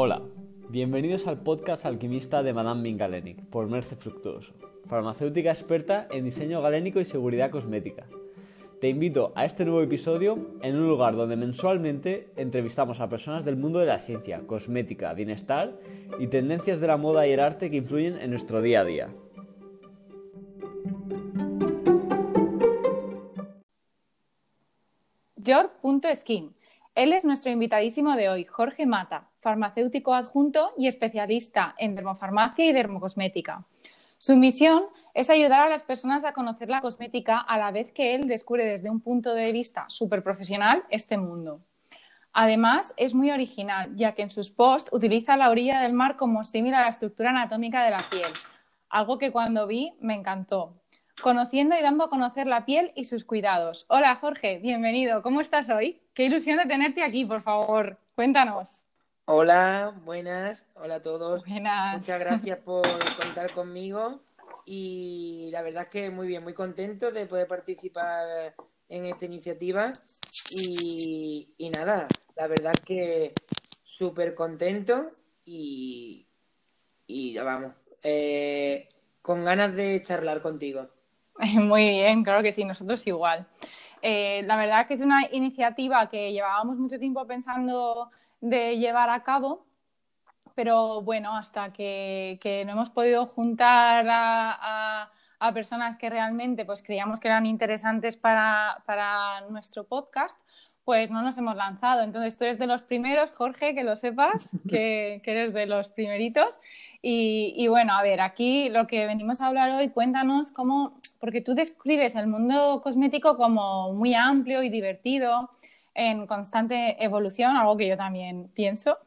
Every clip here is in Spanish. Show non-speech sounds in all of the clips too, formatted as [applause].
Hola, bienvenidos al podcast alquimista de Madame Ming Galenic por Merce Fructuoso, farmacéutica experta en diseño galénico y seguridad cosmética. Te invito a este nuevo episodio en un lugar donde mensualmente entrevistamos a personas del mundo de la ciencia, cosmética, bienestar y tendencias de la moda y el arte que influyen en nuestro día a día. Él es nuestro invitadísimo de hoy, Jorge Mata, farmacéutico adjunto y especialista en dermofarmacia y dermocosmética. Su misión es ayudar a las personas a conocer la cosmética a la vez que él descubre desde un punto de vista súper profesional este mundo. Además, es muy original, ya que en sus posts utiliza la orilla del mar como símil a la estructura anatómica de la piel, algo que cuando vi me encantó. Conociendo y dando a conocer la piel y sus cuidados. Hola Jorge, bienvenido. ¿Cómo estás hoy? Qué ilusión de tenerte aquí, por favor. Cuéntanos. Hola, buenas, hola a todos. Buenas. Muchas gracias por contar conmigo y la verdad es que muy bien, muy contento de poder participar en esta iniciativa y, y nada, la verdad es que súper contento y, y ya vamos, eh, con ganas de charlar contigo. [laughs] Muy bien, claro que sí, nosotros igual. Eh, la verdad que es una iniciativa que llevábamos mucho tiempo pensando de llevar a cabo, pero bueno, hasta que, que no hemos podido juntar a, a, a, personas que realmente pues, creíamos que eran interesantes para, para nuestro podcast, pues no nos hemos lanzado. Entonces tú eres de los primeros, Jorge, que lo sepas, [laughs] que, que eres de los primeritos. Y, y, bueno, a ver, aquí lo que venimos a hablar hoy, cuéntanos cómo, porque tú describes el mundo cosmético como muy amplio y divertido, en constante evolución, algo que yo también pienso,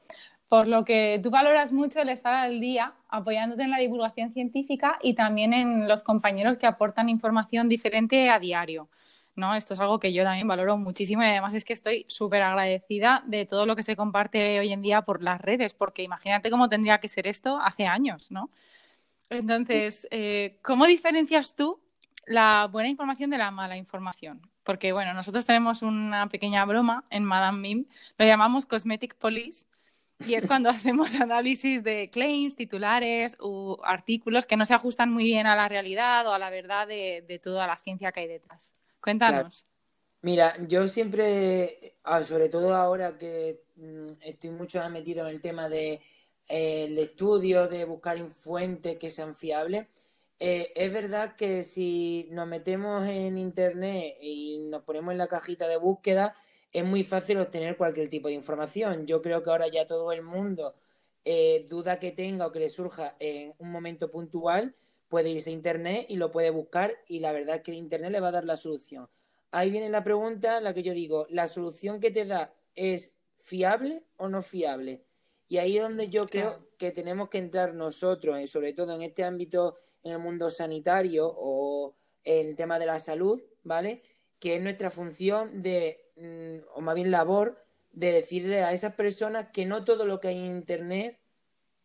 por lo que tú valoras mucho el estar al día apoyándote en la divulgación científica y también en los compañeros que aportan información diferente a diario. ¿no? Esto es algo que yo también valoro muchísimo y además es que estoy súper agradecida de todo lo que se comparte hoy en día por las redes, porque imagínate cómo tendría que ser esto hace años, ¿no? Entonces, eh, ¿cómo diferencias tú la buena información de la mala información? Porque, bueno, nosotros tenemos una pequeña broma en Madame Mim, lo llamamos Cosmetic Police, y es cuando [laughs] hacemos análisis de claims, titulares u artículos que no se ajustan muy bien a la realidad o a la verdad de, toda la ciencia que hay detrás. Cuéntanos. Mira, yo siempre, ah, sobre todo ahora que mm, estoy mucho más metido en el tema de eh, estudio, de buscar fuentes que sean fiables, eh, es verdad que si nos metemos en internet y nos ponemos en la cajita de búsqueda, es muy fácil obtener cualquier tipo de información. Yo creo que ahora ya todo el mundo, eh, duda que tenga o que le surja en un momento puntual, puede irse a Internet y lo puede buscar y la verdad es que el Internet le va a dar la solución. Ahí viene la pregunta en la que yo digo, ¿la solución que te da es fiable o no fiable? Y ahí es donde yo creo que tenemos que entrar nosotros, eh, sobre todo en este ámbito, en el mundo sanitario o en el tema de la salud, ¿vale? Que es nuestra función de, mm, o más bien labor, de decirle a esas personas que no todo lo que hay en Internet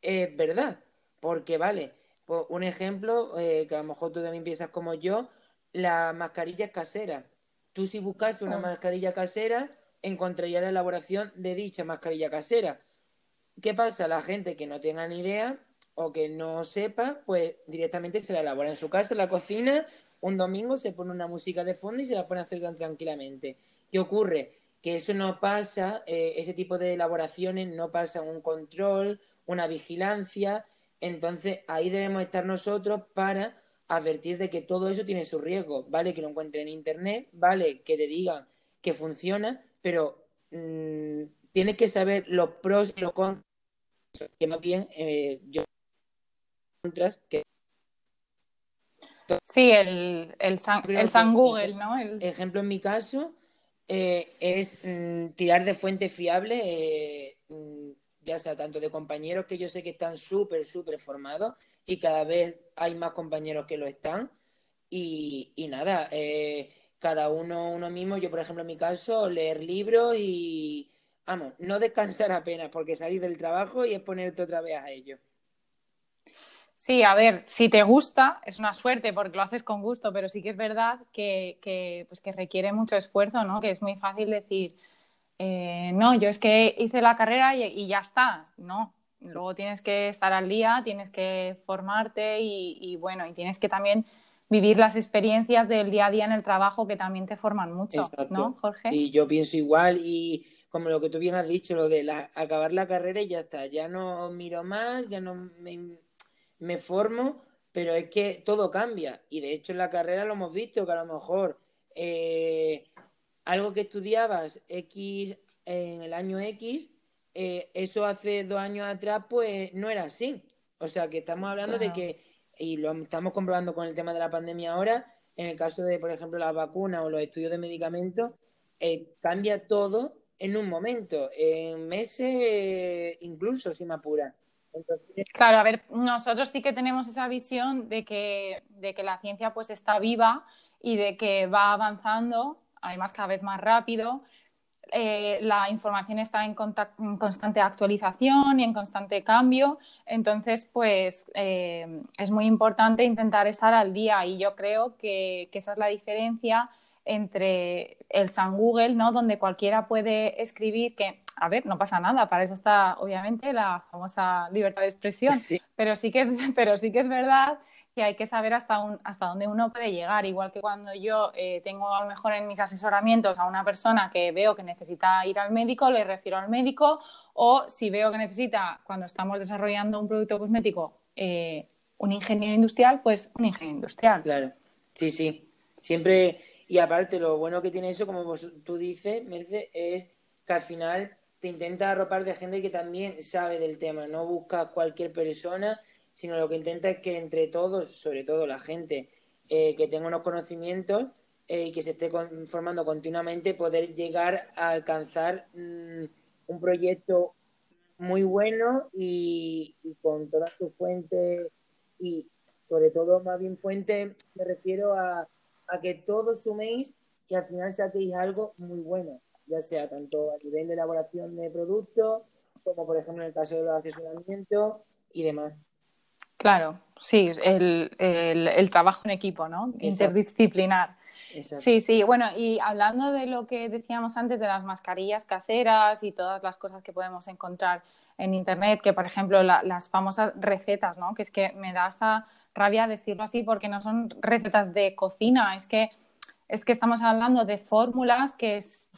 es verdad. Porque, vale, pues un ejemplo, eh, que a lo mejor tú también piensas como yo, las mascarillas caseras. Tú si buscas una mascarilla casera, encontrarías la elaboración de dicha mascarilla casera. ¿Qué pasa? La gente que no tenga ni idea o que no sepa, pues directamente se la elabora en su casa, en la cocina, un domingo se pone una música de fondo y se la pone a hacer tan tranquilamente. ¿Qué ocurre? Que eso no pasa, eh, ese tipo de elaboraciones no pasa un control, una vigilancia, entonces ahí debemos estar nosotros para advertir de que todo eso tiene su riesgo. Vale que lo encuentren en internet, vale que te digan que funciona, pero mmm, tienes que saber los pros y los contras. Que más bien eh, yo que Sí, el, el, San, el San Google, ¿no? El... Ejemplo en mi caso eh, es mmm, tirar de fuentes fiables, eh, mmm, ya sea tanto de compañeros que yo sé que están súper, súper formados y cada vez hay más compañeros que lo están. Y, y nada, eh, cada uno uno mismo, yo por ejemplo en mi caso, leer libros y, vamos, no descansar apenas porque salir del trabajo y es ponerte otra vez a ello. Sí, a ver, si te gusta, es una suerte porque lo haces con gusto, pero sí que es verdad que, que, pues que requiere mucho esfuerzo, ¿no? Que es muy fácil decir, eh, no, yo es que hice la carrera y, y, ya está. No, luego tienes que estar al día, tienes que formarte y, bueno, y tienes que también vivir las experiencias del día a día en el trabajo que también te forman mucho, ¿no, Jorge? Sí, yo pienso igual y como lo que tú bien has dicho, lo de acabar la carrera y ya está, ya no miro más, ya no me, formo, pero es que todo cambia y de hecho en la carrera lo hemos visto que a lo mejor eh, algo que estudiabas X en el año X, eh, eso hace dos años atrás pues no era así. O sea que estamos hablando de que, y lo estamos comprobando con el tema de la pandemia ahora, en el caso de, por ejemplo, las vacunas o los estudios de medicamentos, eh, cambia todo en un momento, en meses incluso, si me apura. Claro, a ver, nosotros sí que tenemos esa visión de que, de que la ciencia pues está viva y de que va avanzando, además cada vez más rápido. Eh, la información está en, constante actualización y en constante cambio, entonces pues eh, es muy importante intentar estar al día y yo creo que, que esa es la diferencia entre el San Google, ¿no? Donde cualquiera puede escribir que, a ver, no pasa nada, para eso está obviamente la famosa libertad de expresión, Pero, sí que es, [laughs] pero sí que es verdad que hay que saber hasta, un, hasta dónde uno puede llegar, igual que cuando yo eh, tengo a lo mejor en mis asesoramientos a una persona que veo que necesita ir al médico, le refiero al médico, o si veo que necesita, cuando estamos desarrollando un producto cosmético, eh, un ingeniero industrial, pues un ingeniero industrial. Claro, sí, sí. Siempre y aparte, lo bueno que tiene eso, como tú dices, Merce, es que al final te intenta arropar de gente que también sabe del tema. No buscas cualquier persona, sino lo que intenta es que entre todos, sobre todo la gente eh, que tenga unos conocimientos eh, y que se esté formando continuamente, poder llegar a alcanzar mm, un proyecto muy bueno y, con todas sus fuentes y sobre todo más bien fuentes, me refiero a a que todos suméis y al final saquéis algo muy bueno, ya sea tanto a nivel de elaboración de productos, como por ejemplo en el caso de los asesoramientos y demás. Claro, sí, el, el, trabajo en equipo, ¿no? Interdisciplinar. Sí, sí, bueno, y hablando de lo que decíamos antes de las mascarillas caseras y todas las cosas que podemos encontrar en Internet, que por ejemplo las famosas recetas, ¿no? Que es que me da hasta rabia decirlo así porque no son recetas de cocina, es que, es que estamos hablando de fórmulas que es,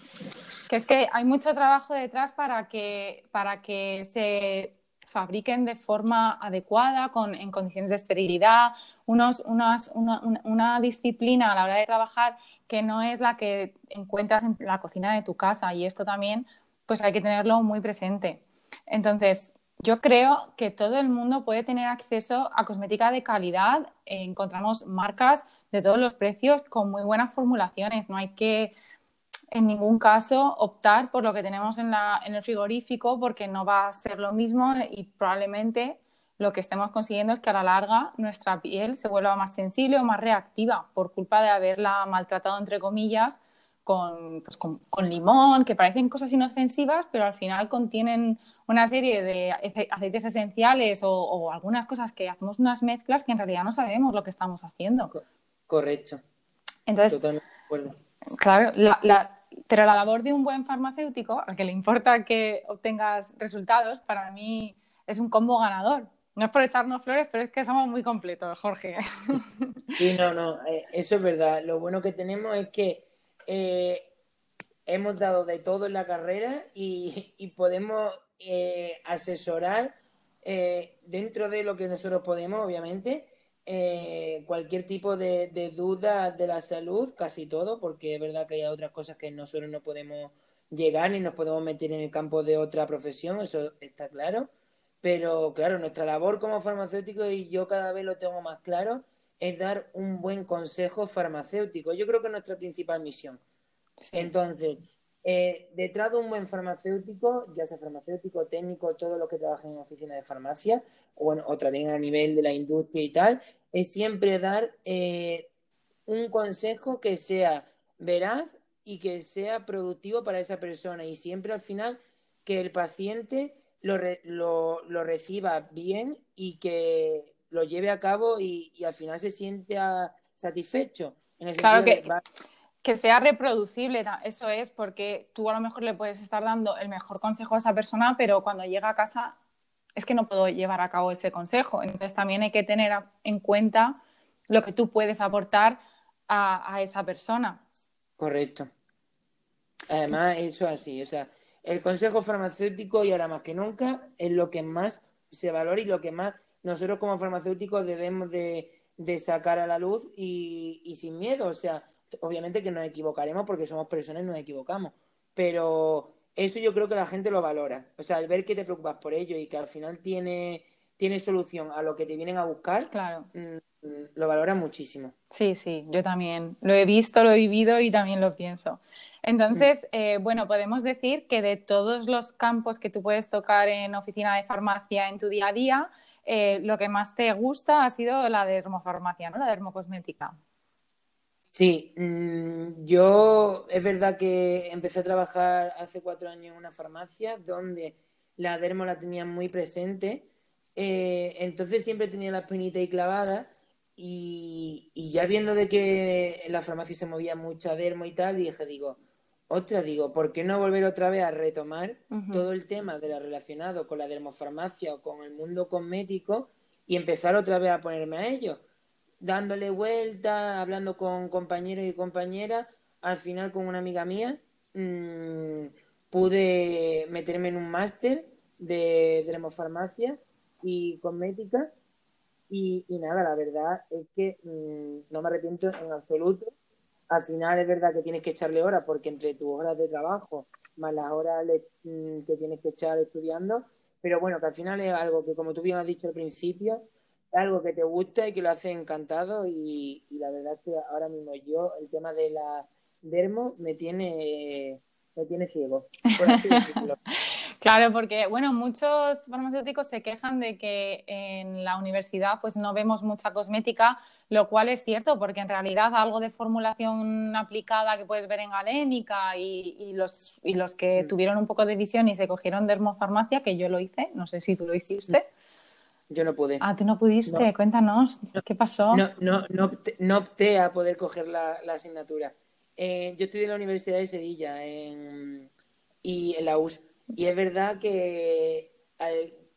que es que hay mucho trabajo detrás para que, para que se fabriquen de forma adecuada, con, en condiciones de esterilidad, unos, unas, una, una, disciplina a la hora de trabajar que no es la que encuentras en la cocina de tu casa y esto también pues hay que tenerlo muy presente. Entonces, yo creo que todo el mundo puede tener acceso a cosmética de calidad. encontramos marcas de todos los precios con muy buenas formulaciones. No hay que en ningún caso optar por lo que tenemos en, la, en el frigorífico porque no va a ser lo mismo y probablemente lo que estemos consiguiendo es que a la larga nuestra piel se vuelva más sensible o más reactiva por culpa de haberla maltratado, entre comillas, con, pues, con, con limón, que parecen cosas inofensivas, pero al final contienen una serie de aceites esenciales o, algunas cosas que hacemos unas mezclas que en realidad no sabemos lo que estamos haciendo. Correcto. Entonces, claro, pero la labor de un buen farmacéutico, al que le importa que obtengas resultados, para mí es un combo ganador. No es por echarnos flores, pero es que somos muy completos, Jorge. [laughs] Sí, no, no, eh, eso es verdad. Lo bueno que tenemos es que eh, hemos dado de todo en la carrera y podemos eh, asesorar eh, dentro de lo que nosotros podemos, obviamente, eh, cualquier tipo de, duda de la salud, casi todo, porque es verdad que hay otras cosas que nosotros no podemos llegar ni nos podemos meter en el campo de otra profesión, eso está claro. Pero claro, nuestra labor como farmacéutico, y yo cada vez lo tengo más claro, es dar un buen consejo farmacéutico. Yo creo que es nuestra principal misión. Entonces, eh, detrás de un buen farmacéutico, ya sea farmacéutico, técnico, todo lo que trabaja en oficina de farmacia, o, bueno, o también a nivel de la industria y tal, es siempre dar eh, un consejo que sea veraz y que sea productivo para esa persona y siempre al final que el paciente lo, lo, reciba bien y que lo lleve a cabo y, al final se sienta satisfecho. En el claro que, que sea reproducible, eso es, porque tú a lo mejor le puedes estar dando el mejor consejo a esa persona, pero cuando llega a casa es que no puedo llevar a cabo ese consejo. Entonces también hay que tener en cuenta lo que tú puedes aportar a, esa persona. Correcto. Además, eso es así. O sea, el consejo farmacéutico y ahora más que nunca es lo que más se valora y lo que más nosotros como farmacéuticos debemos de, sacar a la luz y, y, sin miedo. O sea, obviamente que nos equivocaremos porque somos personas y nos equivocamos. Pero eso yo creo que la gente lo valora. O sea, al ver que te preocupas por ello y que al final tiene, tiene solución a lo que te vienen a buscar, claro. Mm, lo valora muchísimo. Sí, sí, yo también. Lo he visto, lo he vivido y también lo pienso. Entonces, mm. eh, bueno, podemos decir que de todos los campos que tú puedes tocar en oficina de farmacia en tu día a día, eh, lo que más te gusta ha sido la dermofarmacia, ¿no? La dermocosmética. Sí, mm, yo es verdad que empecé a trabajar hace cuatro años en una farmacia donde la dermo la tenía muy presente, eh, entonces siempre tenía la espinita ahí clavada y, ya viendo de que en la farmacia se movía mucha dermo y tal, dije, digo, otra, digo, ¿por qué no volver otra vez a retomar todo el tema de lo relacionado con la dermofarmacia o con el mundo cosmético y empezar otra vez a ponerme a ello? Dándole vuelta, hablando con compañeros y compañeras, al final con una amiga mía mmm, pude meterme en un máster de dermofarmacia y cosmética. Y, nada, la verdad es que mm, no me arrepiento en absoluto. Al final es verdad que tienes que echarle horas porque entre tus horas de trabajo más las horas mm, que tienes que echar estudiando, pero bueno, que al final es algo que como tú bien has dicho al principio, algo que te gusta y que lo hace encantado y, y la verdad es que ahora mismo yo el tema de la dermo me tiene me tiene ciego, por así decirlo. [laughs] Claro, porque bueno, muchos farmacéuticos se quejan de que en la universidad pues no vemos mucha cosmética, lo cual es cierto, porque en realidad algo de formulación aplicada que puedes ver en galénica y, los, y los que mm. tuvieron un poco de visión y se cogieron dermofarmacia, que yo lo hice, no sé si tú lo hiciste. Yo no pude. Ah, tú no pudiste, cuéntanos, ¿qué pasó? No, no, no, opté, a poder coger la, asignatura. Eh, yo estudié en la Universidad de Sevilla y en la US y es verdad que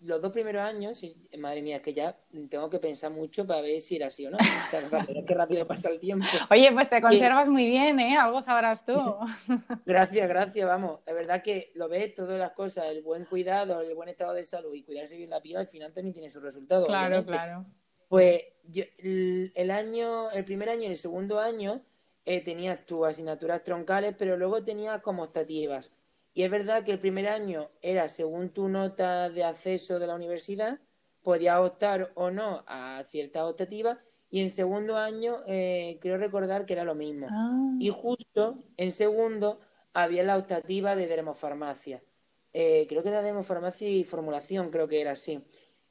los dos primeros años, madre mía, es que ya tengo que pensar mucho para ver si era así o no. O sea, rápido, que rápido pasa el tiempo. Oye, pues te conservas muy bien, ¿eh? Algo sabrás tú. [laughs] gracias, gracias, vamos. Es verdad que lo ves, todas las cosas, el buen cuidado, el buen estado de salud y cuidarse bien la piel, al final también tiene su resultado. Claro, claro. Pues yo, el, año, el primer año y el segundo año eh, tenías tus asignaturas troncales, pero luego tenías como optativas. Y es verdad que el primer año era según tu nota de acceso de la universidad, podías optar o no a ciertas optativas, y en segundo año eh, creo recordar que era lo mismo. Ah. Y justo en segundo había la optativa de dermofarmacia. Eh, creo que era dermofarmacia y formulación, creo que era así.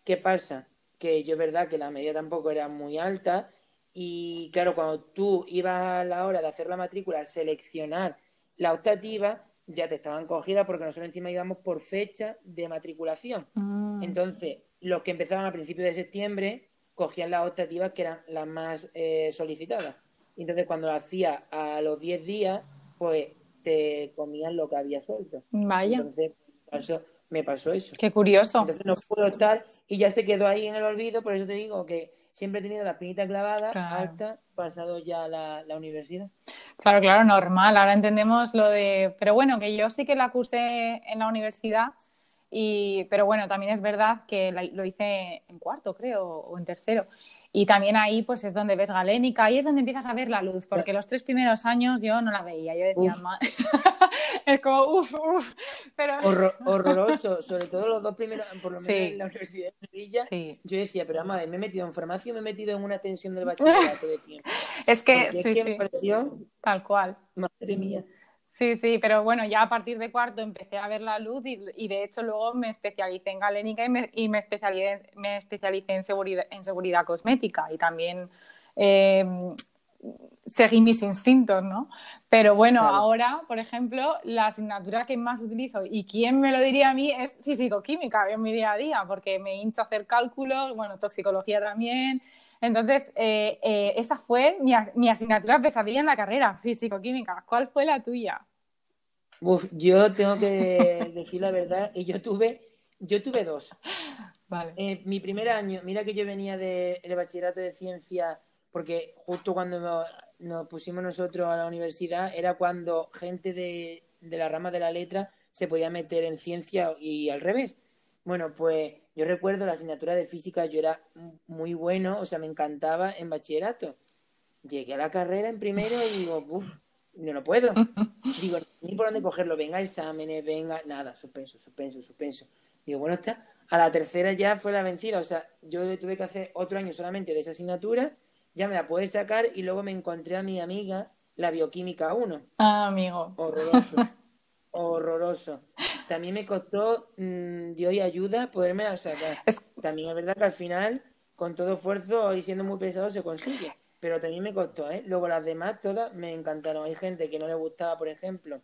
¿Qué pasa? Que yo es verdad que la media tampoco era muy alta y claro, cuando tú ibas a la hora de hacer la matrícula, seleccionar la optativa, ya te estaban cogidas porque nosotros encima íbamos por fecha de matriculación. Mm. Entonces, los que empezaban a principios de septiembre cogían las optativas que eran las más eh, solicitadas. Entonces, cuando lo hacía a los 10 días, pues te comían lo que había suelto. Vaya. Entonces, me pasó eso. Qué curioso. Entonces no puedo estar y ya se quedó ahí en el olvido, por eso te digo que siempre he tenido la espinita clavada hasta pasado ya la, la universidad. Claro, claro, normal. Ahora entendemos lo de. Pero bueno, que yo sí que la cursé en la universidad. Y, pero bueno, también es verdad que lo hice en cuarto, creo, o en tercero. Y también ahí pues es donde ves galénica, ahí es donde empiezas a ver la luz, porque los tres primeros años yo no la veía, yo decía, [laughs] es como uff, uff, pero... [laughs] horroroso, sobre todo los dos primeros, por lo menos en la Universidad de Sevilla, yo decía, pero vamos a ver, me he metido en farmacia, me he metido en una tensión del [laughs] bachillerato, decía. es que, sí, sí. tal cual. Madre mía. Sí, sí, pero bueno, ya a partir de cuarto empecé a ver la luz y, de hecho luego me especialicé en galénica y me, especialicé, me especialicé en seguridad, en seguridad cosmética y también eh, seguí mis instintos, ¿no? Pero bueno, ahora, por ejemplo, la asignatura que más utilizo y quién me lo diría a mí es físico-química en mi día a día, porque me hincho a hacer cálculos, bueno, toxicología también, entonces, eh, eh, esa fue mi, mi, asignatura pesadilla en la carrera, físico-química. ¿Cuál fue la tuya? Uf, yo tengo que decir la verdad, y yo tuve, yo tuve dos. Vale. Eh, mi primer año, mira que yo venía del de bachillerato de ciencia, porque justo cuando nos, nos, pusimos nosotros a la universidad era cuando gente de, de la rama de la letra se podía meter en ciencia y al revés. Bueno, pues yo recuerdo la asignatura de física, yo era muy bueno, o sea, me encantaba en bachillerato. Llegué a la carrera en primero y digo, uff, yo no puedo. [laughs] Digo, ni por dónde cogerlo, venga exámenes, venga, nada, suspenso, suspenso, suspenso. Digo, bueno, está. A la tercera ya fue la vencida, o sea, yo tuve que hacer otro año solamente de esa asignatura, ya me la pude sacar y luego me encontré a mi amiga, la bioquímica 1. Ah, amigo. Horroroso. [laughs] horroroso. También me costó, mm, Dios y ayuda, poderme la sacar. También es verdad que al final, con todo esfuerzo y siendo muy pesado, se consigue. Pero también me costó, ¿eh? Luego las demás todas me encantaron. Hay gente que no le gustaba, por ejemplo,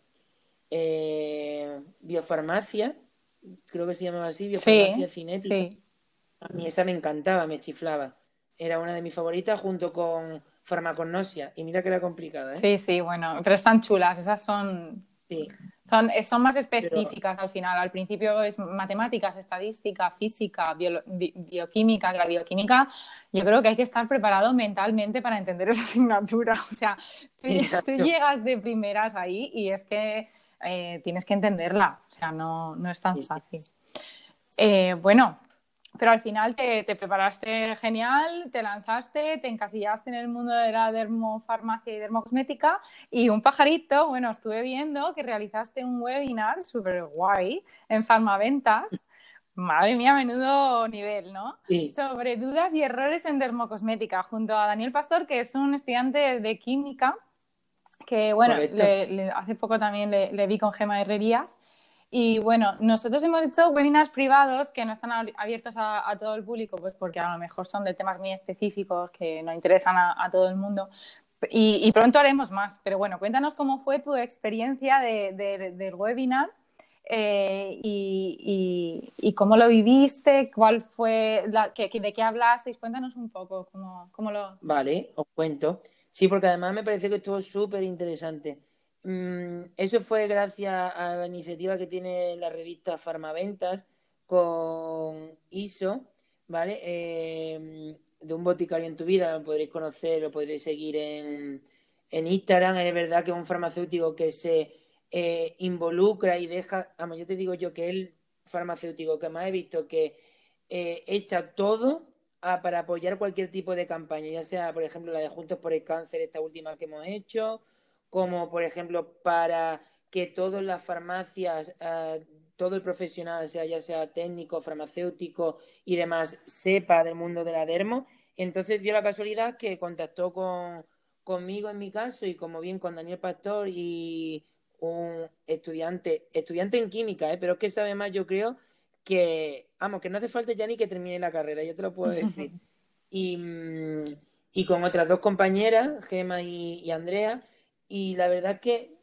eh, biofarmacia, creo que se llamaba así, biofarmacia cinética. A mí esa me encantaba, me chiflaba. Era una de mis favoritas junto con farmacognosia. Y mira que era complicada, ¿eh? Sí, sí, bueno, pero están chulas. Esas son son, son más específicas al final. Al principio es matemáticas, estadística, física, bioquímica. La bioquímica, yo creo que hay que estar preparado mentalmente para entender esa [laughs] asignatura. O sea, tú, llegas de primeras ahí y es que eh, tienes que entenderla. O sea, no, no es tan fácil. Eh, bueno, pero al final te, preparaste genial, te lanzaste, te encasillaste en el mundo de la dermofarmacia y dermocosmética y un pajarito, bueno, estuve viendo que realizaste un webinar súper guay en Farmaventas. Madre mía, menudo nivel, ¿no? Sobre dudas y errores en dermocosmética, junto a Daniel Pastor, que es un estudiante de química, que bueno, hace poco también le, le vi con Gema Herrerías y bueno, nosotros hemos hecho webinars privados que no están abiertos a, todo el público, pues porque a lo mejor son de temas muy específicos que no interesan a, todo el mundo. Y, pronto haremos más. Pero bueno, cuéntanos cómo fue tu experiencia del webinar eh, y, cómo lo viviste, cuál fue, la, que, de qué hablasteis. Cuéntanos un poco cómo, cómo lo. Vale, os cuento. Sí, porque además me parece que estuvo súper interesante. Mm, eso fue gracias a la iniciativa que tiene la revista Farmaventas con ISO, ¿vale? Eh, de un boticario en tu vida, lo podréis conocer, lo podréis seguir en, en Instagram. Es verdad que es un farmacéutico que se eh, involucra y deja, vamos, yo te digo yo que el farmacéutico que más he visto que eh, echa todo para apoyar cualquier tipo de campaña, ya sea, por ejemplo, la de Juntos por el Cáncer, esta última que hemos hecho, como por ejemplo para que todas las farmacias, eh, todo el profesional, sea ya sea técnico, farmacéutico y demás, sepa del mundo de la dermo. Entonces dio la casualidad que contactó con, conmigo en mi caso y como bien con Daniel Pastor y un estudiante, estudiante en química, ¿eh? pero es que sabe más, yo creo, que, vamos, que no hace falta ya ni que termine la carrera, yo te lo puedo decir. [laughs] y, mm, y con otras dos compañeras, Gema y Andrea, y la verdad que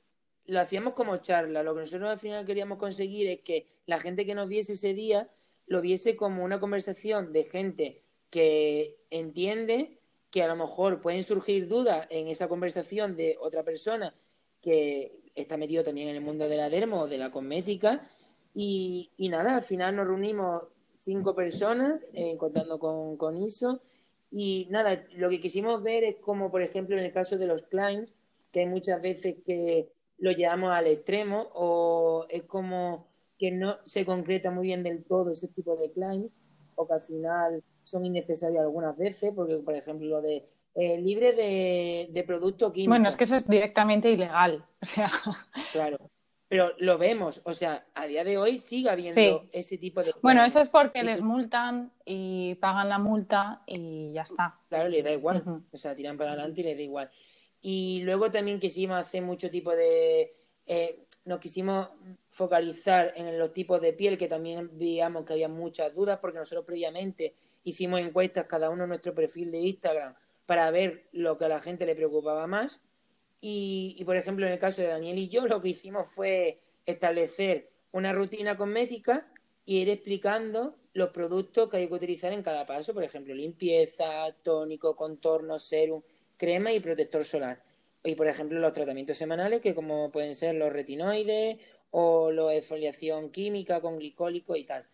lo hacíamos como charla. Lo que nosotros al final queríamos conseguir es que la gente que nos viese ese día lo viese como una conversación de gente que entiende que a lo mejor pueden surgir dudas en esa conversación de otra persona que está metido también en el mundo de la dermo o de la cosmética. Y, nada, al final nos reunimos cinco personas, eh, contando con, con ISO. Y nada, lo que quisimos ver es como, por ejemplo, en el caso de los clients, que hay muchas veces que lo llevamos al extremo o es como que no se concreta muy bien del todo ese tipo de claims o que al final son innecesarios algunas veces, porque por ejemplo lo de eh, libre de, de producto químico. Bueno, es que eso es directamente ilegal, [laughs] o sea. Claro, pero lo vemos, o sea, a día de hoy sigue habiendo ese tipo de... Bueno, eso es porque les multan y pagan la multa y ya está. Claro, les da igual, o sea, tiran para adelante y les da igual. Y luego también quisimos hacer mucho tipo de... Eh, nos quisimos focalizar en los tipos de piel, que también veíamos que había muchas dudas, porque nosotros previamente hicimos encuestas cada uno en nuestro perfil de Instagram para ver lo que a la gente le preocupaba más. Y, y, por ejemplo, en el caso de Daniel y yo, lo que hicimos fue establecer una rutina cosmética y ir explicando los productos que hay que utilizar en cada paso, por ejemplo, limpieza, tónico, contorno, serum, crema y protector solar. Y por ejemplo los tratamientos semanales que como pueden ser los retinoides o la exfoliación química con glicólico y tal.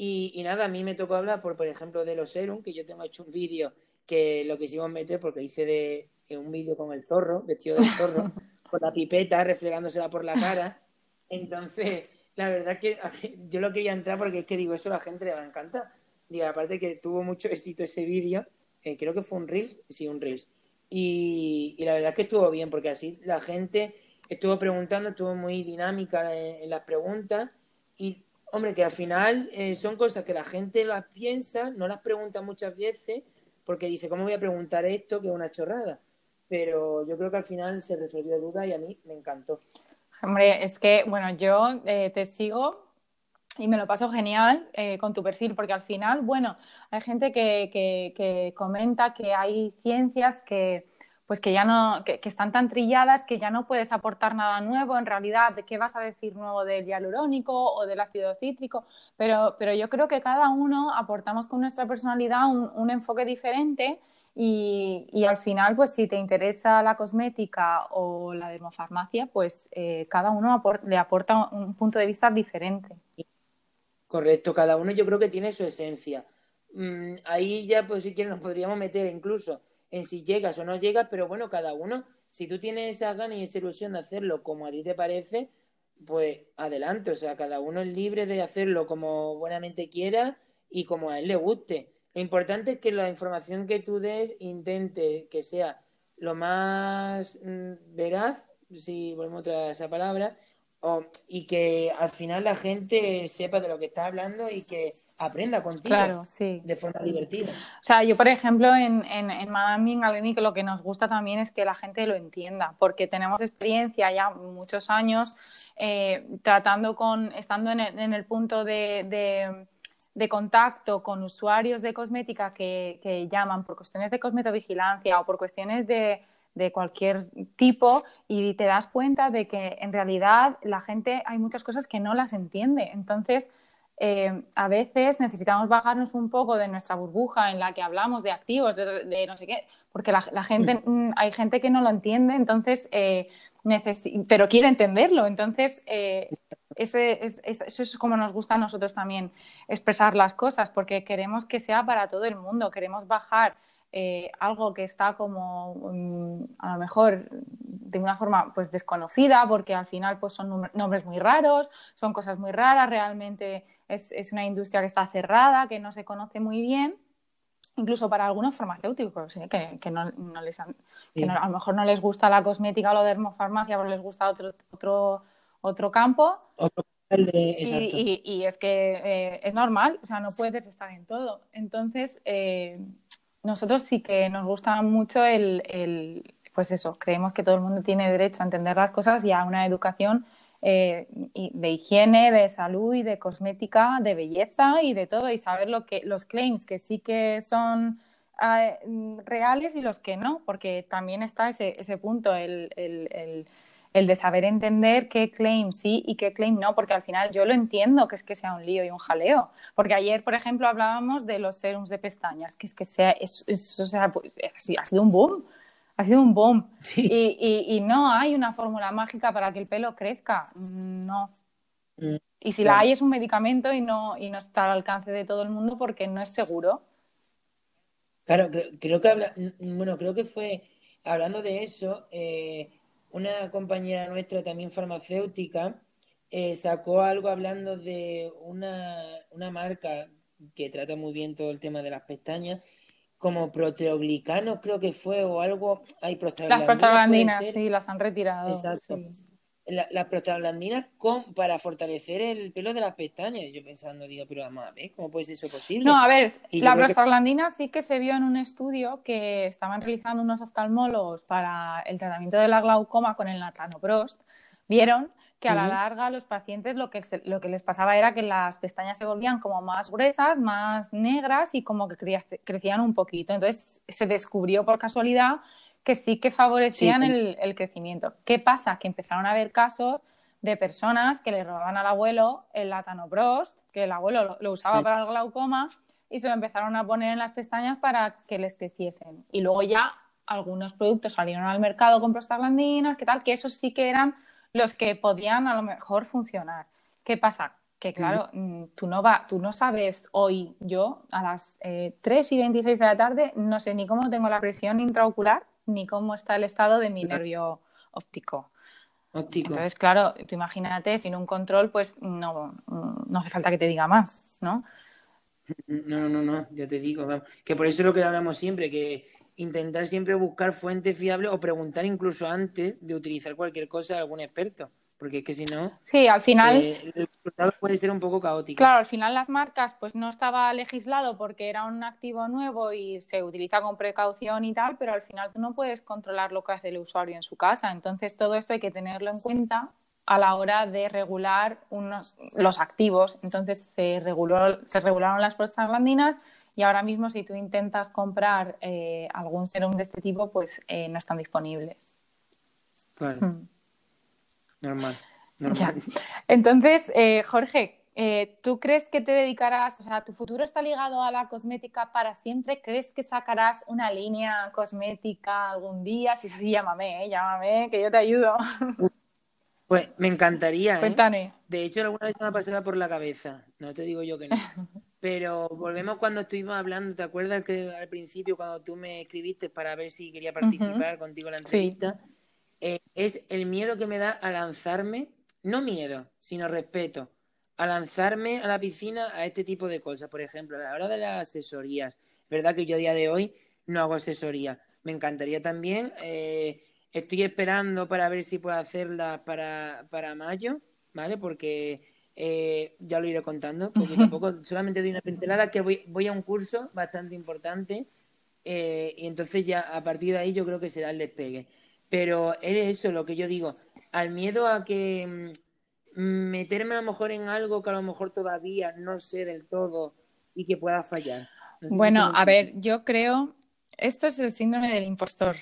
Y, nada, a mí me tocó hablar, por, por ejemplo, de los serum, que yo tengo hecho un vídeo que lo quisimos meter porque hice de un vídeo con el zorro, vestido de zorro, [laughs] con la pipeta, reflegándosela por la cara. Entonces, la verdad es que yo lo quería entrar porque es que digo, eso a la gente le va a encantar. Digo, aparte que tuvo mucho éxito ese vídeo, eh, creo que fue un Reels, sí, un Reels. Y, la verdad es que estuvo bien, porque así la gente estuvo preguntando, estuvo muy dinámica en, las preguntas. Y, hombre, que al final eh, son cosas que la gente las piensa, no las pregunta muchas veces, porque dice, ¿cómo voy a preguntar esto? Que es una chorrada. Pero yo creo que al final se resolvió duda y a mí me encantó. Hombre, es que, bueno, yo eh, te sigo y me lo paso genial eh, con tu perfil, porque al final, bueno, hay gente que, que, comenta que hay ciencias que pues que ya no, que, están tan trilladas que ya no puedes aportar nada nuevo en realidad, de qué vas a decir nuevo del hialurónico o del ácido cítrico, pero, pero yo creo que cada uno aportamos con nuestra personalidad un, enfoque diferente y, y, al final, pues si te interesa la cosmética o la dermofarmacia, pues eh, cada uno le aporta un punto de vista diferente. Correcto, cada uno yo creo que tiene su esencia. Mm, ahí ya, pues si quieres, nos podríamos meter incluso en si llegas o no llegas, pero bueno, cada uno, si tú tienes esa gana y esa ilusión de hacerlo como a ti te parece, pues adelante, o sea, cada uno es libre de hacerlo como buenamente quiera y como a él le guste. Lo importante es que la información que tú des intente que sea lo más mm, veraz, si volvemos a esa palabra, y que al final la gente sepa de lo que está hablando y que aprenda contigo de forma divertida. O sea, yo, por ejemplo, en, en, en Madame lo que nos gusta también es que la gente lo entienda, porque tenemos experiencia ya muchos años eh, tratando con, estando en el, en el punto de, de, contacto con usuarios de cosmética que, que llaman por cuestiones de cosmetovigilancia o por cuestiones de de cualquier tipo y te das cuenta de que en realidad la gente hay muchas cosas que no las entiende. Entonces, eh, a veces necesitamos bajarnos un poco de nuestra burbuja en la que hablamos de activos, de, no sé qué, porque la, gente, mm, hay gente que no lo entiende, entonces, eh, pero quiere entenderlo. Entonces, eh, ese, eso es como nos gusta a nosotros también expresar las cosas, porque queremos que sea para todo el mundo, queremos bajar eh, algo que está como mm, a lo mejor de una forma pues desconocida porque al final pues son nombres muy raros, son cosas muy raras, realmente es, una industria que está cerrada, que no se conoce muy bien incluso para algunos farmacéuticos ¿eh? que, no, les a lo mejor no les gusta la cosmética o la dermofarmacia, pero les gusta otro otro otro campo. y, es que eh, es normal, o sea, no puedes estar en todo. Entonces, nosotros sí que nos gusta mucho el, pues eso, creemos que todo el mundo tiene derecho a entender las cosas y a una educación eh, de higiene, de salud y de cosmética, de belleza y de todo, y saber lo que, los claims que sí que son eh, reales y los que no, porque también está ese, ese punto, el, el el de saber entender qué claim sí y qué claim no, porque al final yo lo entiendo que es que sea un lío y un jaleo. Porque ayer, por ejemplo, hablábamos de los serums de pestañas, que es que sea, es, o sea, pues, ha sido un boom, ha sido un boom. Y, y, no hay una fórmula mágica para que el pelo crezca, no. Mm, y si la hay es un medicamento y no, y no está al alcance de todo el mundo porque no es seguro. Claro, creo, que habla, bueno, creo que fue hablando de eso, eh, una compañera nuestra también farmacéutica eh, sacó algo hablando de una, una marca que trata muy bien todo el tema de las pestañas, como proteoglicanos creo que fue, o algo, hay prostaglandinas. Las prostaglandinas, sí, las han retirado. Exacto las prostaglandinas con, para fortalecer el pelo de las pestañas. Yo pensando, digo, pero vamos a ver, ¿cómo puede ser eso posible? No, a ver, la prostaglandina sí que se vio en un estudio que estaban realizando unos oftalmólogos para el tratamiento de la glaucoma con el natanoprost. Vieron que a la larga los pacientes lo que, lo que les pasaba era que las pestañas se volvían como más gruesas, más negras y como que crecían un poquito. Entonces se descubrió por casualidad que sí que favorecían el, crecimiento. ¿Qué pasa? Que empezaron a haber casos de personas que le robaban al abuelo el latanoprost, que el abuelo lo, usaba para el glaucoma, y se lo empezaron a poner en las pestañas para que les creciesen. Y luego ya algunos productos salieron al mercado con prostaglandinas, que tal, que esos sí que eran los que podían a lo mejor funcionar. ¿Qué pasa? que claro, mm, tú no va, tú no sabes hoy, yo a las eh, 3 y 26 de la tarde, no sé ni cómo tengo la presión intraocular, ni cómo está el estado de mi nervio óptico. Óptico. Entonces, claro, tú imagínate, sin un control, pues no, no hace falta que te diga más, ¿no? No, no, no, no, ya te digo, vamos. que por eso es lo que hablamos siempre, que intentar siempre buscar fuentes fiables o preguntar incluso antes de utilizar cualquier cosa a algún experto porque es que si no, sí, al final, eh, el resultado puede ser un poco caótico. Claro, al final las marcas pues no estaba legislado porque era un activo nuevo y se utiliza con precaución y tal, pero al final tú no puedes controlar lo que hace el usuario en su casa. Entonces todo esto hay que tenerlo en cuenta a la hora de regular unos, los activos. Entonces se, reguló, se regularon las prostaglandinas y ahora mismo si tú intentas comprar eh, algún serum de este tipo, pues eh, no están disponibles. Claro. Hmm. Normal. normal. Entonces, eh, Jorge, eh, ¿tú crees que te dedicarás, o sea, tu futuro está ligado a la cosmética para siempre? ¿Crees que sacarás una línea cosmética algún día? Si sí, llámame, ¿eh? llámame, que yo te ayudo. Pues me encantaría. ¿eh? Cuéntame. De hecho, alguna vez me ha pasado por la cabeza. No te digo yo que no. [laughs] Pero volvemos cuando estuvimos hablando. ¿Te acuerdas que al principio, cuando tú me escribiste para ver si quería participar contigo en la entrevista? Eh, es el miedo que me da a lanzarme, no miedo, sino respeto, a lanzarme a la piscina a este tipo de cosas. Por ejemplo, a la hora de las asesorías. verdad que yo a día de hoy no hago asesoría. Me encantaría también. Eh, estoy esperando para ver si puedo hacerla para, para mayo, ¿vale? Porque eh, ya lo iré contando, porque [laughs] tampoco solamente doy una pincelada que voy, voy a un curso bastante importante y entonces ya a partir de ahí yo creo que será el despegue. Pero es eso lo que yo digo, al miedo a que mm, meterme a lo mejor en algo que a lo mejor todavía no sé del todo y que pueda fallar. bueno, a ver, yo creo, esto es el síndrome del impostor.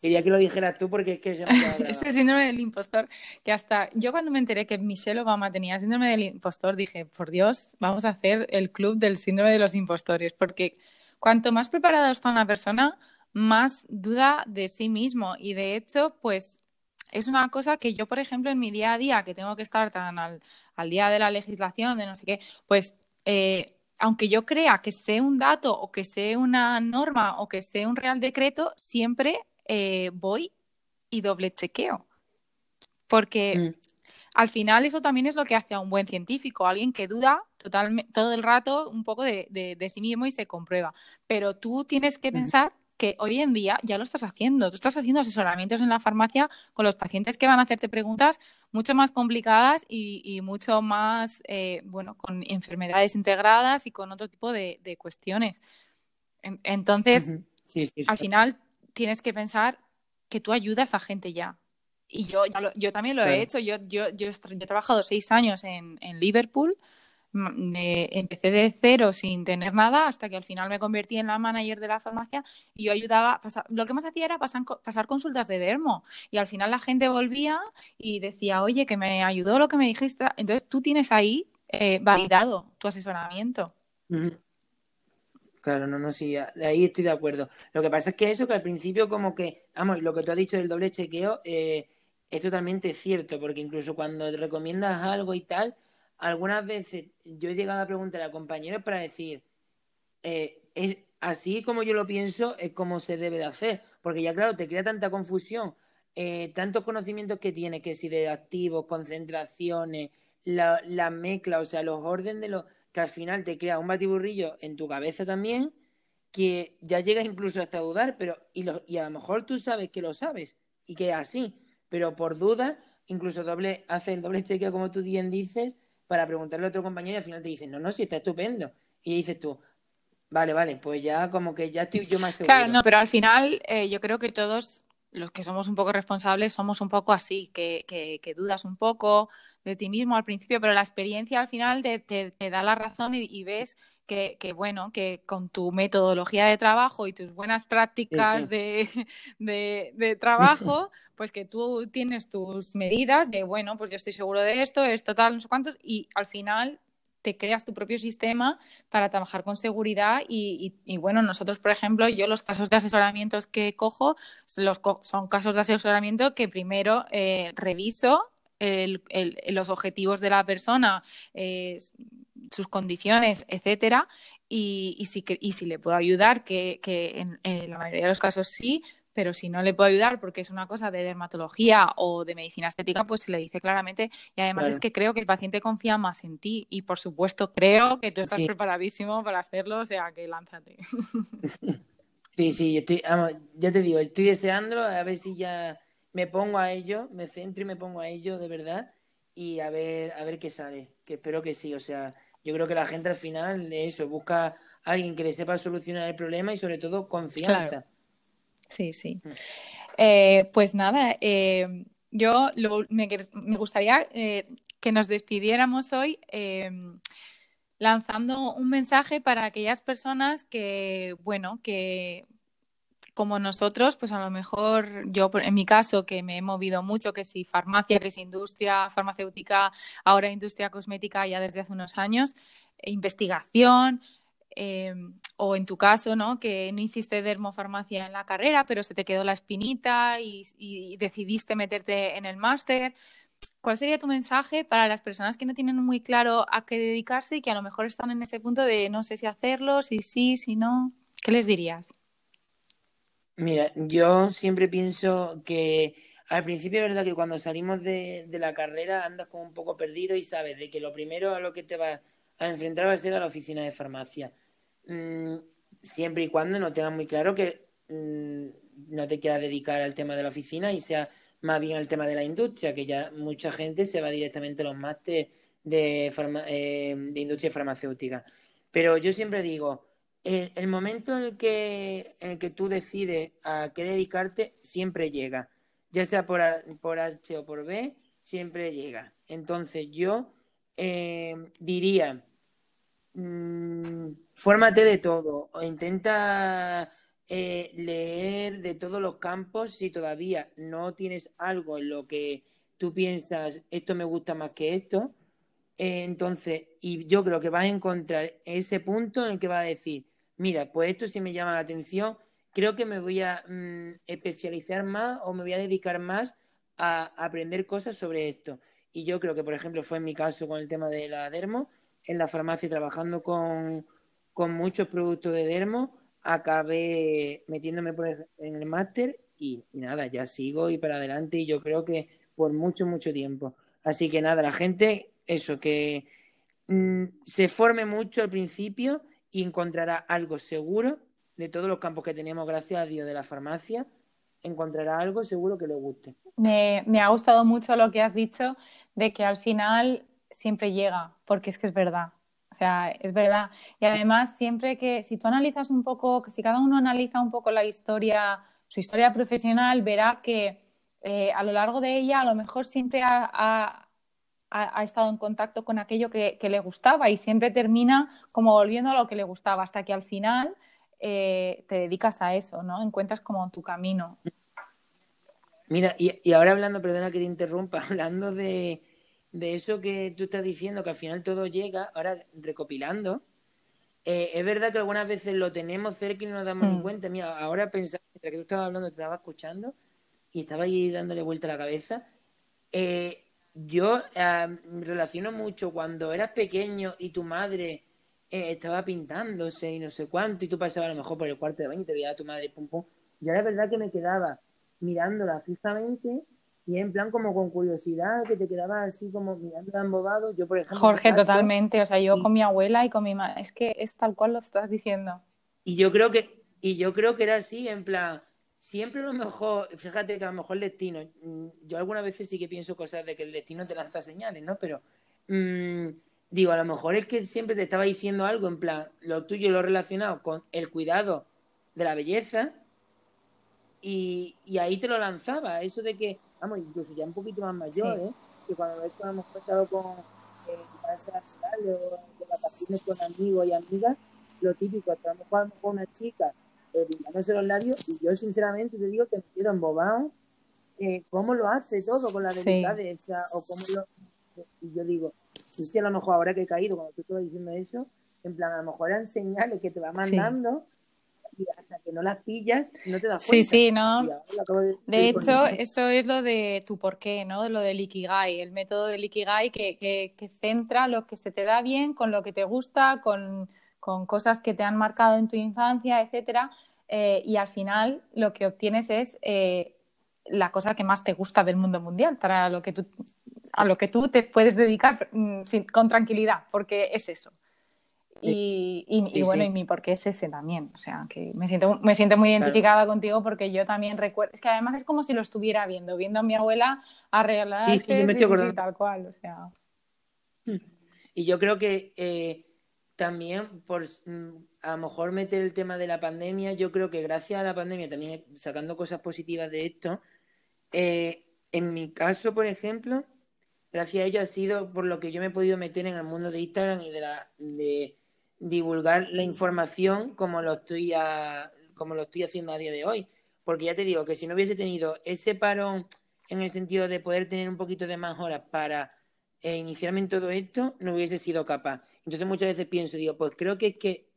Quería que lo dijeras tú porque es que [laughs] es el síndrome del impostor que hasta yo cuando me enteré que Michelle Obama tenía síndrome del impostor dije, por Dios, vamos a hacer el club del síndrome de los impostores porque cuanto más preparada está una persona, más duda de sí mismo. Y de hecho, pues es una cosa que yo, por ejemplo, en mi día a día, que tengo que estar tan al, día de la legislación, de no sé qué, pues eh, aunque yo crea que sé un dato o que sé una norma o que sé un real decreto, siempre eh, voy y doble chequeo. Porque mm. al final eso también es lo que hace a un buen científico, alguien que duda totalmente todo el rato un poco de, de, sí mismo y se comprueba. Pero tú tienes que pensar que hoy en día ya lo estás haciendo. Tú estás haciendo asesoramientos en la farmacia con los pacientes que van a hacerte preguntas mucho más complicadas y, mucho más, eh, bueno, con enfermedades integradas y con otro tipo de, cuestiones. Entonces, al final tienes que pensar que tú ayudas a gente ya. Y yo, yo también lo he hecho. Yo, yo, yo, he trabajado seis años en, en Liverpool empecé de cero sin tener nada hasta que al final me convertí en la manager de la farmacia y yo ayudaba, lo que más hacía era pasar, pasar, consultas de dermo y al final la gente volvía y decía, oye, que me ayudó lo que me dijiste. Entonces tú tienes ahí eh, validado tu asesoramiento. Claro, no, no, sí, de ahí estoy de acuerdo. Lo que pasa es que eso que al principio como que, vamos, lo que tú has dicho del doble chequeo eh, es totalmente cierto, porque incluso cuando te recomiendas algo y tal, algunas veces yo he llegado a preguntar a compañeros para decir, eh, es así como yo lo pienso, es como se debe de hacer, porque ya claro, te crea tanta confusión, eh, tantos conocimientos que tienes, que si de activos, concentraciones, la, la mezcla, o sea, los órdenes de los, que al final te crea un batiburrillo en tu cabeza también, que ya llegas incluso hasta dudar, pero y, lo, y a lo mejor tú sabes que lo sabes y que es así, pero por duda, incluso doble, hace el doble chequeo como tú bien dices, para preguntarle a otro compañero y al final te dicen, no, no, sí, está estupendo. Y dices tú, vale, vale, pues ya como que ya estoy yo más seguro. Claro, no, pero al final eh, yo creo que todos los que somos un poco responsables somos un poco así, que, que, dudas un poco de ti mismo al principio, pero la experiencia al final te, te, da la razón y, ves que, que, bueno, que con tu metodología de trabajo y tus buenas prácticas [laughs] de, de, de, [laughs] trabajo, pues que tú tienes tus medidas de, bueno, pues yo estoy seguro de esto, esto tal, no sé cuántos, y al final te creas tu propio sistema para trabajar con seguridad y, bueno, nosotros, por ejemplo, yo los casos de asesoramientos que cojo los son casos de asesoramiento que primero eh, reviso los objetivos de la persona, eh, sus condiciones, etcétera, y, si, y si le puedo ayudar, que, en, la mayoría de los casos sí, pero si no le puedo ayudar porque es una cosa de dermatología o de medicina estética, pues se le dice claramente. Y además es que creo que el paciente confía más en ti y por supuesto creo que tú estás preparadísimo para hacerlo, o sea que lánzate. [laughs] Sí, sí, estoy, ya te digo, estoy deseando a ver si ya me pongo a ello, me centro y me pongo a ello de verdad y a ver, a ver qué sale, que espero que sí, o sea, yo creo que la gente al final de eso busca a alguien que le sepa solucionar el problema y sobre todo confianza. Sí, sí. Mm. Eh, pues nada, eh, yo me, gustaría eh, que nos despidiéramos hoy lanzando un mensaje para aquellas personas que, bueno, que como nosotros, pues a lo mejor yo, en mi caso, que me he movido mucho, que si farmacia, que si industria farmacéutica, ahora industria cosmética ya desde hace unos años, e investigación, em, o en tu caso, ¿no? Que no hiciste dermofarmacia en la carrera, pero se te quedó la espinita y, y decidiste meterte en el máster. ¿Cuál sería tu mensaje para las personas que no tienen muy claro a qué dedicarse y que a lo mejor están en ese punto de no sé si hacerlo, si sí, si no? ¿Qué les dirías? Mira, yo siempre pienso que al principio es verdad que cuando salimos de, la carrera andas como un poco perdido y sabes de que lo primero a lo que te vas a enfrentar va a ser a la oficina de farmacia. Mm, siempre y cuando no tengas muy claro que mm, no te quieras dedicar al tema de la oficina y sea más bien al tema de la industria, que ya mucha gente se va directamente a los másteres de, eh, de industria farmacéutica. Pero yo siempre digo, el, momento en el, que, en el que tú decides a qué dedicarte siempre llega. Ya sea por, por H o por B, siempre llega. Entonces yo eh, diría, mmm, fórmate de todo o intenta eh, leer de todos los campos si todavía no tienes algo en lo que tú piensas, esto me gusta más que esto. Entonces, y yo creo que vas a encontrar ese punto en el que vas a decir, mira, pues esto sí me llama la atención, creo que me voy a mm, especializar más o me voy a dedicar más a, aprender cosas sobre esto. Y yo creo que, por ejemplo, fue en mi caso con el tema de la dermo, en la farmacia trabajando con, muchos productos de dermo, acabé metiéndome en el máster y, nada, ya sigo y para adelante y yo creo que por mucho, mucho tiempo. Así que nada, la gente, eso, que mm, se forme mucho al principio y encontrará algo seguro de todos los campos que tenemos, gracias a Dios, de la farmacia, encontrará algo seguro que le guste. Me, ha gustado mucho lo que has dicho de que al final siempre llega, porque es que es verdad. O sea, es verdad. Y además, siempre que, si tú analizas un poco, si cada uno analiza un poco la historia, su historia profesional, verá que eh, a lo largo de ella a lo mejor siempre ha ha, estado en contacto con aquello que, le gustaba y siempre termina como volviendo a lo que le gustaba hasta que al final eh, te dedicas a eso, ¿no? Encuentras como tu camino. Mira, y, ahora hablando, perdona que te interrumpa, [laughs] hablando de, eso que tú estás diciendo, que al final todo llega, ahora recopilando, eh, es verdad que algunas veces lo tenemos cerca y no nos damos ni mm. cuenta. Mira, ahora pensaba, mientras que tú estabas hablando, te estaba escuchando y estaba ahí dándole vuelta a la cabeza. Eh, yo eh, relaciono mucho cuando eras pequeño y tu madre eh, estaba pintándose y no sé cuánto, y tú pasabas a lo mejor por el cuarto de baño y te veía a tu madre, pum, pum. Yo la verdad que me quedaba mirándola fijamente y en plan como con curiosidad, que te quedaba así como mirando embobado. Yo, por ejemplo. Jorge, totalmente. O sea, yo con mi abuela y con mi madre. Es que es tal cual lo estás diciendo. Y yo creo que, y yo creo que era así, en plan siempre lo mejor, fíjate que a lo mejor el destino, mm, yo algunas veces sí que pienso cosas de que el destino te lanza señales, ¿no? Pero mm, digo, a lo mejor es que siempre te estaba diciendo algo, en plan, lo tuyo lo relacionado con el cuidado de la belleza y, ahí te lo lanzaba, eso de que, vamos, incluso ya un poquito más mayor, ¿eh? Que cuando hemos estado con eh, o de vacaciones con amigos y amigas, lo típico, estamos con una chica eh, los labios y yo sinceramente te digo que me quedo embobado eh, cómo lo hace todo con la delicadeza o cómo lo... Y yo digo, y si a lo mejor ahora que he caído cuando tú estabas diciendo eso, en plan, a lo mejor eran señales que te va mandando y hasta que no las pillas no te das Sí, cuenta. sí, ¿no? Lo acabo de De hecho, eso. es lo de tu porqué, ¿no? Lo del Ikigai, el método del Ikigai que, que- que centra lo que se te da bien con lo que te gusta, con, con cosas que te han marcado en tu infancia, etcétera. Eh, y al final lo que obtienes es eh, la cosa que más te gusta del mundo mundial, para lo que tú, a lo que tú te puedes dedicar mm, sin- con tranquilidad, porque es eso. Y, y- y Sí, bueno, sí. y mi porqué es ese también. O sea, que me siento, me siento muy Claro. identificada contigo porque yo también recuerdo. Es que además es como si lo estuviera viendo, viendo a mi abuela arreglar. Sí, tal cual. O sea, Y yo creo que eh, también, por mm, a lo mejor meter el tema de la pandemia, yo creo que gracias a la pandemia, también sacando cosas positivas de esto, eh, en mi caso, por ejemplo, gracias a ello ha sido por lo que yo me he podido meter en el mundo de Instagram y de, la, de divulgar la información como lo estoy a- como lo estoy haciendo a día de hoy. Porque ya te digo que si no hubiese tenido ese parón en el sentido de poder tener un poquito de más horas para eh, iniciarme en todo esto, no hubiese sido capaz. Entonces muchas veces pienso, digo, pues creo que es que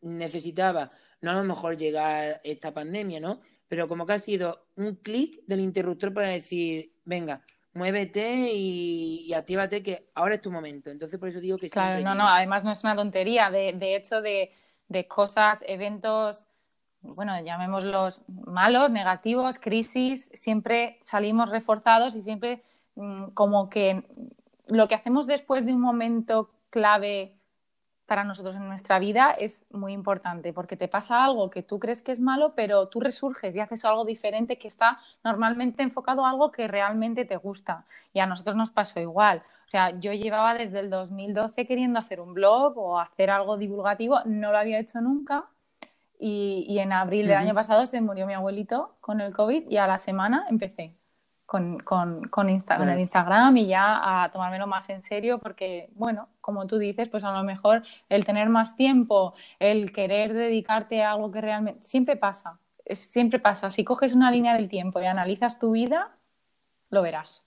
necesitaba, no a lo mejor llegar esta pandemia, ¿no? Pero como que ha sido un clic del interruptor para decir, venga, muévete y, y actívate que ahora es tu momento. Entonces por eso digo que claro, siempre no, no, además no es una tontería. De, de hecho, de, de cosas, eventos, bueno, llamémoslos malos, negativos, crisis, siempre salimos reforzados y siempre mm, como que lo que hacemos después de un momento clave para nosotros en nuestra vida es muy importante porque te pasa algo que tú crees que es malo, pero tú resurges y haces algo diferente que está normalmente enfocado a algo que realmente te gusta. Y a nosotros nos pasó igual. O sea, yo llevaba desde el 2012 queriendo hacer un blog o hacer algo divulgativo, no lo había hecho nunca. Y, y en abril del año pasado se murió mi abuelito con el COVID y a la semana empecé con, con, con, Insta- con Claro. el Instagram y ya a tomármelo más en serio porque, bueno, como tú dices, pues a lo mejor el tener más tiempo, el querer dedicarte a algo que realmente siempre pasa, es- siempre pasa. Si coges una línea del tiempo y analizas tu vida, lo verás.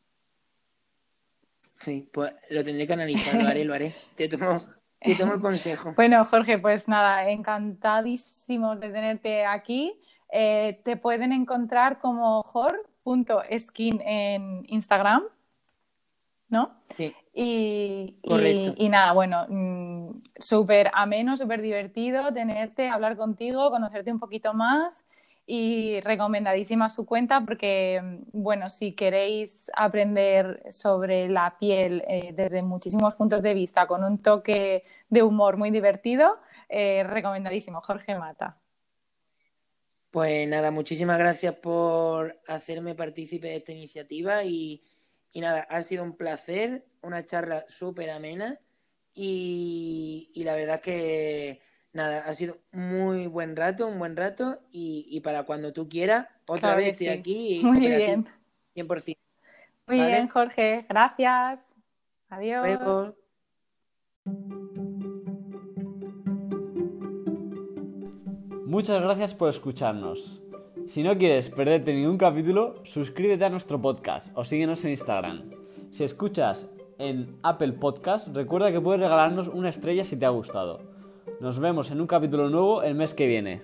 Sí, pues lo tendré que analizar, lo haré, lo haré. Te tomo, te tomo el consejo. [laughs] Bueno, Jorge, pues nada, encantadísimos de tenerte aquí. Eh, te pueden encontrar como jor.skin en Instagram, ¿no? Sí, Y, Correcto. y nada, bueno, mm, súper ameno, súper divertido tenerte, hablar contigo, conocerte un poquito más y recomendadísima su cuenta porque, mm, bueno, si queréis aprender sobre la piel eh, desde muchísimos puntos de vista, con un toque de humor muy divertido, eh, recomendadísimo, Jorge Mata. Pues nada, muchísimas gracias por hacerme partícipe de esta iniciativa y, y nada, ha sido un placer, una charla súper amena y, y la verdad es que nada, ha sido muy buen rato, un buen rato y, y para cuando tú quieras, otra Claro vez estoy sí. aquí Muy operativo, bien. 100%. Muy ¿Vale? bien, Jorge. Gracias. Adiós. Luego. Muchas gracias por escucharnos. Si no quieres perderte ningún capítulo, suscríbete a nuestro podcast o síguenos en Instagram. Si escuchas en Apple Podcast, recuerda que puedes regalarnos una estrella si te ha gustado. Nos vemos en un capítulo nuevo el mes que viene.